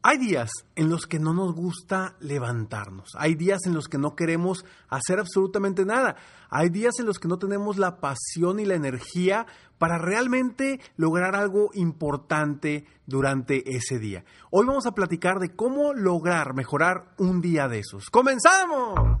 Hay días en los que no nos gusta levantarnos, hay días en los que no queremos hacer absolutamente nada, hay días en los que no tenemos la pasión y la energía para realmente lograr algo importante durante ese día. Hoy vamos a platicar de cómo lograr mejorar un día de esos. ¡Comenzamos!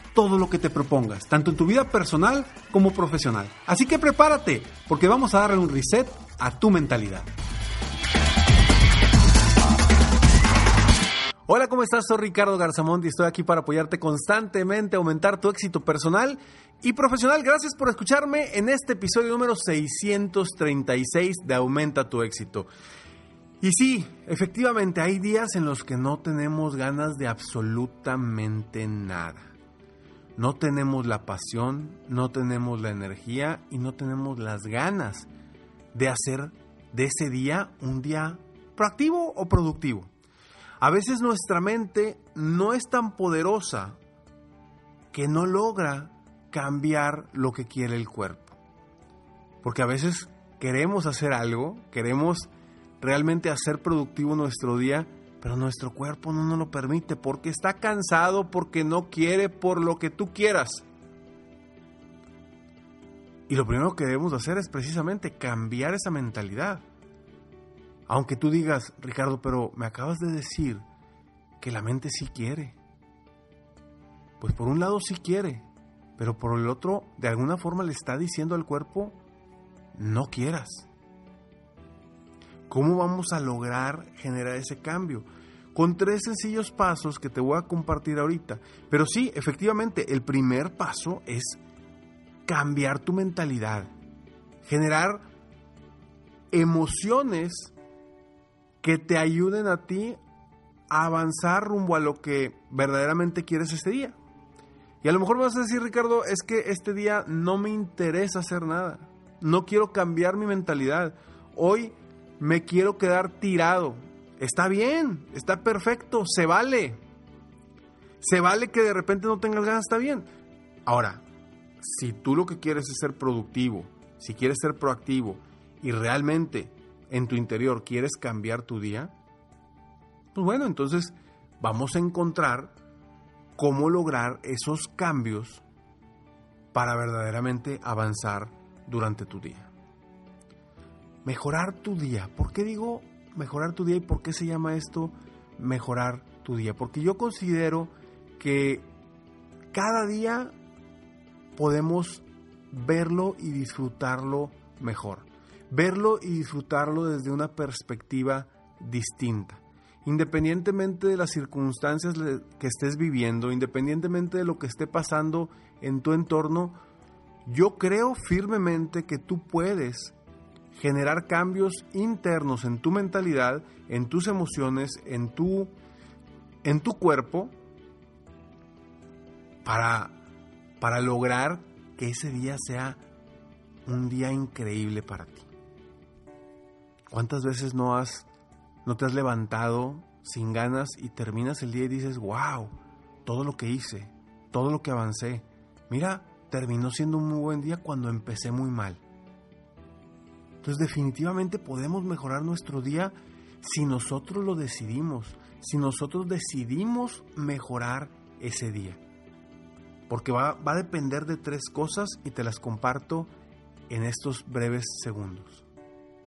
todo lo que te propongas, tanto en tu vida personal como profesional. Así que prepárate, porque vamos a darle un reset a tu mentalidad. Hola, ¿cómo estás? Soy Ricardo Garzamont y estoy aquí para apoyarte constantemente a aumentar tu éxito personal y profesional. Gracias por escucharme en este episodio número 636 de Aumenta tu éxito. Y sí, efectivamente hay días en los que no tenemos ganas de absolutamente nada. No tenemos la pasión, no tenemos la energía y no tenemos las ganas de hacer de ese día un día proactivo o productivo. A veces nuestra mente no es tan poderosa que no logra cambiar lo que quiere el cuerpo. Porque a veces queremos hacer algo, queremos realmente hacer productivo nuestro día, pero nuestro cuerpo no nos lo permite porque está cansado, porque no quiere, por lo que tú quieras. Y lo primero que debemos hacer es precisamente cambiar esa mentalidad. Aunque tú digas, Ricardo, pero me acabas de decir que la mente sí quiere. Pues por un lado sí quiere, pero por el otro, de alguna forma le está diciendo al cuerpo, no quieras. ¿Cómo vamos a lograr generar ese cambio? Con tres sencillos pasos que te voy a compartir ahorita. Pero sí, efectivamente, el primer paso es cambiar tu mentalidad. Generar emociones que te ayuden a ti a avanzar rumbo a lo que verdaderamente quieres este día. Y a lo mejor vas a decir, Ricardo, es que este día no me interesa hacer nada. No quiero cambiar mi mentalidad. Hoy me quiero quedar tirado. Está bien, está perfecto, se vale. Se vale que de repente no tengas ganas, está bien. Ahora, si tú lo que quieres es ser productivo, si quieres ser proactivo y realmente en tu interior quieres cambiar tu día, pues bueno, entonces vamos a encontrar cómo lograr esos cambios para verdaderamente avanzar durante tu día mejorar tu día. ¿Por qué digo mejorar tu día y por qué se llama esto mejorar tu día? Porque yo considero que cada día podemos verlo y disfrutarlo mejor. Verlo y disfrutarlo desde una perspectiva distinta. Independientemente de las circunstancias que estés viviendo, independientemente de lo que esté pasando en tu entorno, yo creo firmemente que tú puedes generar cambios internos en tu mentalidad, en tus emociones, en tu, en tu cuerpo, para, para lograr que ese día sea un día increíble para ti. ¿Cuántas veces no has no te has levantado sin ganas y terminas el día y dices, "Wow, todo lo que hice, todo lo que avancé. Mira, terminó siendo un muy buen día cuando empecé muy mal." Entonces definitivamente podemos mejorar nuestro día si nosotros lo decidimos, si nosotros decidimos mejorar ese día. Porque va, va, a depender de tres cosas y te las comparto en estos breves segundos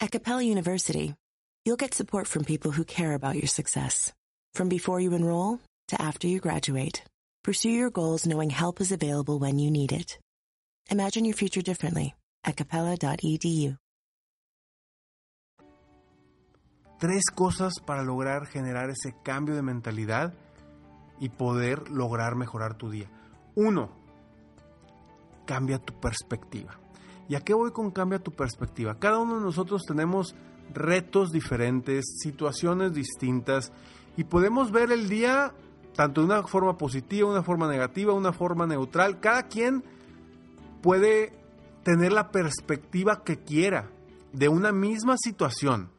At Capella University, you'll get support from people who care about your success. From before you enroll to after you graduate, pursue your goals knowing help is available when you need it. Imagine your future differently at capella.edu. Tres cosas para lograr generar ese cambio de mentalidad y poder lograr mejorar tu día. Uno, cambia tu perspectiva. ¿Y a qué voy con cambia tu perspectiva? Cada uno de nosotros tenemos retos diferentes, situaciones distintas y podemos ver el día tanto de una forma positiva, una forma negativa, una forma neutral. Cada quien puede tener la perspectiva que quiera de una misma situación.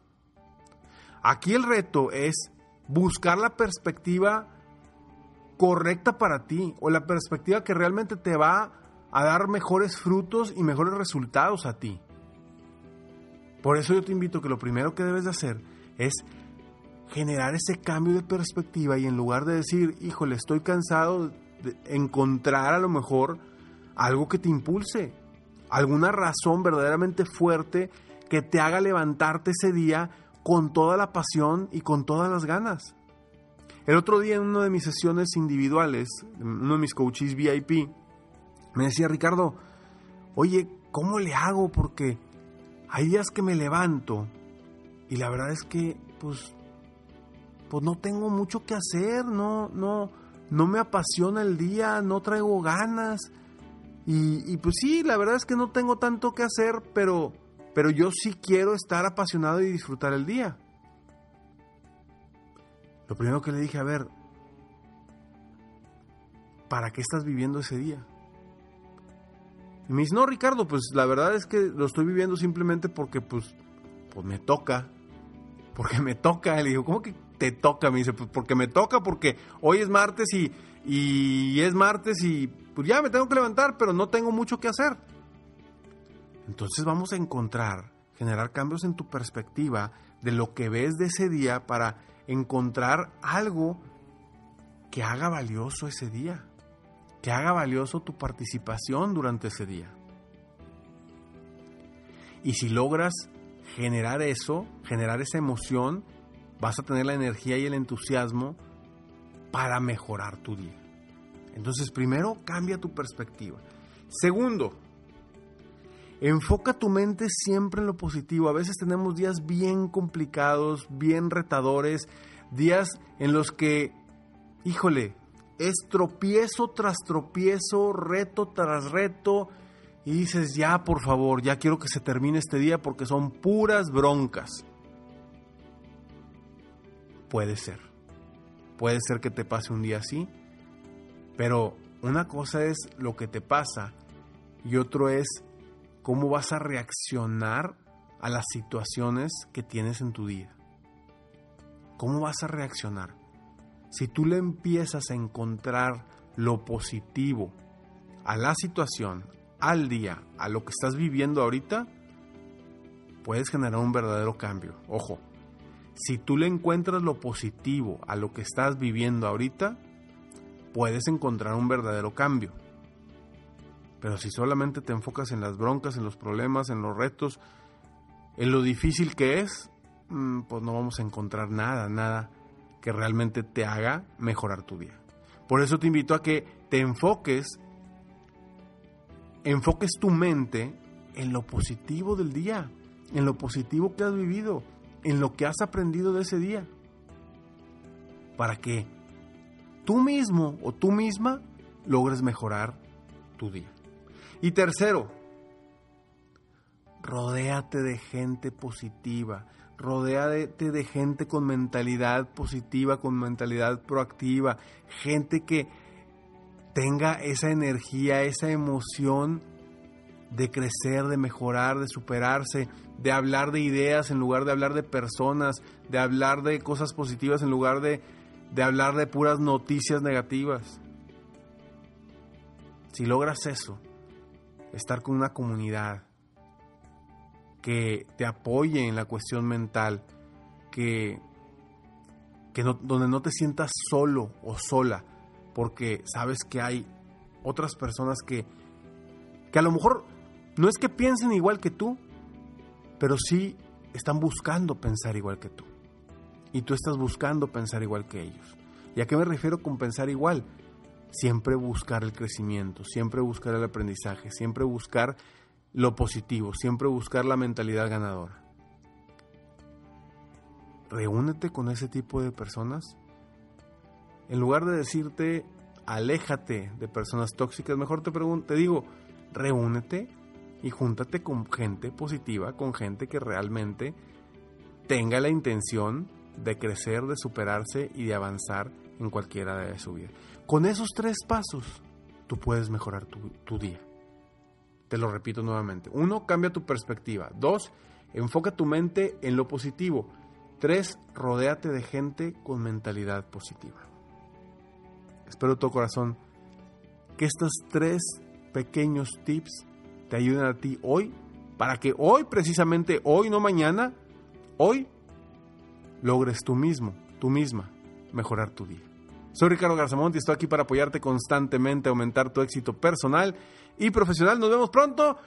Aquí el reto es buscar la perspectiva correcta para ti o la perspectiva que realmente te va a dar mejores frutos y mejores resultados a ti. Por eso yo te invito que lo primero que debes de hacer es generar ese cambio de perspectiva y en lugar de decir, híjole, estoy cansado, encontrar a lo mejor algo que te impulse, alguna razón verdaderamente fuerte que te haga levantarte ese día con toda la pasión y con todas las ganas. El otro día en una de mis sesiones individuales, uno de mis coaches VIP, me decía Ricardo, oye, ¿cómo le hago? Porque hay días que me levanto y la verdad es que, pues, pues no tengo mucho que hacer, no, no, no me apasiona el día, no traigo ganas. Y, pues sí, la verdad es que no tengo tanto que hacer, pero, pero yo sí quiero estar apasionado y disfrutar el día. Lo primero que le dije, a ver, ¿para qué estás viviendo ese día? Y me dice, no, Ricardo, pues la verdad es que lo estoy viviendo simplemente porque, pues, pues me toca. Porque me toca. Le digo, ¿cómo que te toca? Me dice, pues porque me toca, porque hoy es martes y, y es martes y pues ya me tengo que levantar, pero no tengo mucho que hacer. Entonces vamos a encontrar, generar cambios en tu perspectiva de lo que ves de ese día para encontrar algo que haga valioso ese día haga valioso tu participación durante ese día. Y si logras generar eso, generar esa emoción, vas a tener la energía y el entusiasmo para mejorar tu día. Entonces, primero, cambia tu perspectiva. Segundo, enfoca tu mente siempre en lo positivo. A veces tenemos días bien complicados, bien retadores, días en los que, híjole, es tropiezo tras tropiezo, reto tras reto, y dices, ya por favor, ya quiero que se termine este día porque son puras broncas. Puede ser. Puede ser que te pase un día así, pero una cosa es lo que te pasa y otro es cómo vas a reaccionar a las situaciones que tienes en tu día. ¿Cómo vas a reaccionar? Si tú le empiezas a encontrar lo positivo a la situación, al día, a lo que estás viviendo ahorita, puedes generar un verdadero cambio. Ojo, si tú le encuentras lo positivo a lo que estás viviendo ahorita, puedes encontrar un verdadero cambio. Pero si solamente te enfocas en las broncas, en los problemas, en los retos, en lo difícil que es, mm, pues no vamos a encontrar nada, nada que realmente te haga mejorar tu día. Por eso te invito a que te enfoques, enfoques tu mente en lo positivo del día, en lo positivo que has vivido, en lo que has aprendido de ese día. Para que tú mismo o tú misma logres mejorar tu día. Y tercero, rodéate de gente positiva, rodéate de gente con mentalidad positiva, con mentalidad proactiva, gente que tenga esa energía, esa emoción de crecer, de mejorar, de superarse, de hablar de ideas en lugar de hablar de personas, de hablar de cosas positivas en lugar de, de hablar de puras noticias negativas. Si logras eso, estar con una comunidad que te apoye en la cuestión mental, que, que donde no te sientas solo o sola, porque sabes que hay otras personas que, que a lo mejor no es que piensen igual que tú, pero sí están buscando pensar igual que tú. Y tú estás buscando pensar igual que ellos. ¿Y a qué me refiero con pensar igual? Siempre buscar el crecimiento, siempre buscar el aprendizaje, siempre buscar lo positivo, siempre buscar la mentalidad ganadora. Reúnete con ese tipo de personas. En lugar de decirte, aléjate de personas tóxicas, mejor te, te digo, reúnete y júntate con gente positiva, con gente que realmente tenga la intención de crecer, de superarse y de avanzar en cualquiera de su vida. Con esos tres pasos, tú puedes mejorar tu día. Te lo repito nuevamente. Uno, cambia tu perspectiva. Dos, enfoca tu mente en lo positivo. Tres, rodéate de gente con mentalidad positiva. Espero de todo corazón que estos tres pequeños tips te ayuden a ti hoy, para que hoy, precisamente hoy, no mañana, hoy, logres tú mismo, tú misma, mejorar tu día. Soy Ricardo Garzamont y estoy aquí para apoyarte constantemente, aumentar tu éxito personal y profesional. Nos vemos pronto.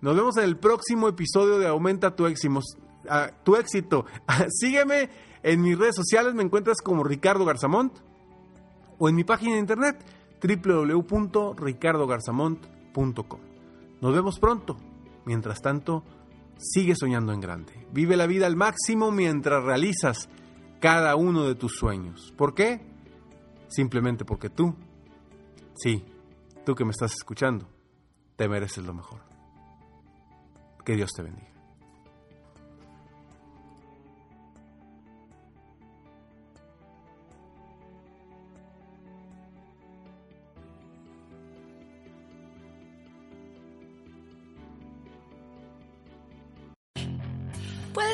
Nos vemos en el próximo episodio de Aumenta tu éxito. Ah, tu éxito. Sígueme en mis redes sociales, me encuentras como Ricardo Garzamont o en mi página de internet www.ricardogarzamont.com. Nos vemos pronto. Mientras tanto, sigue soñando en grande. Vive la vida al máximo mientras realizas cada uno de tus sueños. ¿Por qué? Simplemente porque tú, sí, tú que me estás escuchando, te mereces lo mejor. Que Dios te bendiga.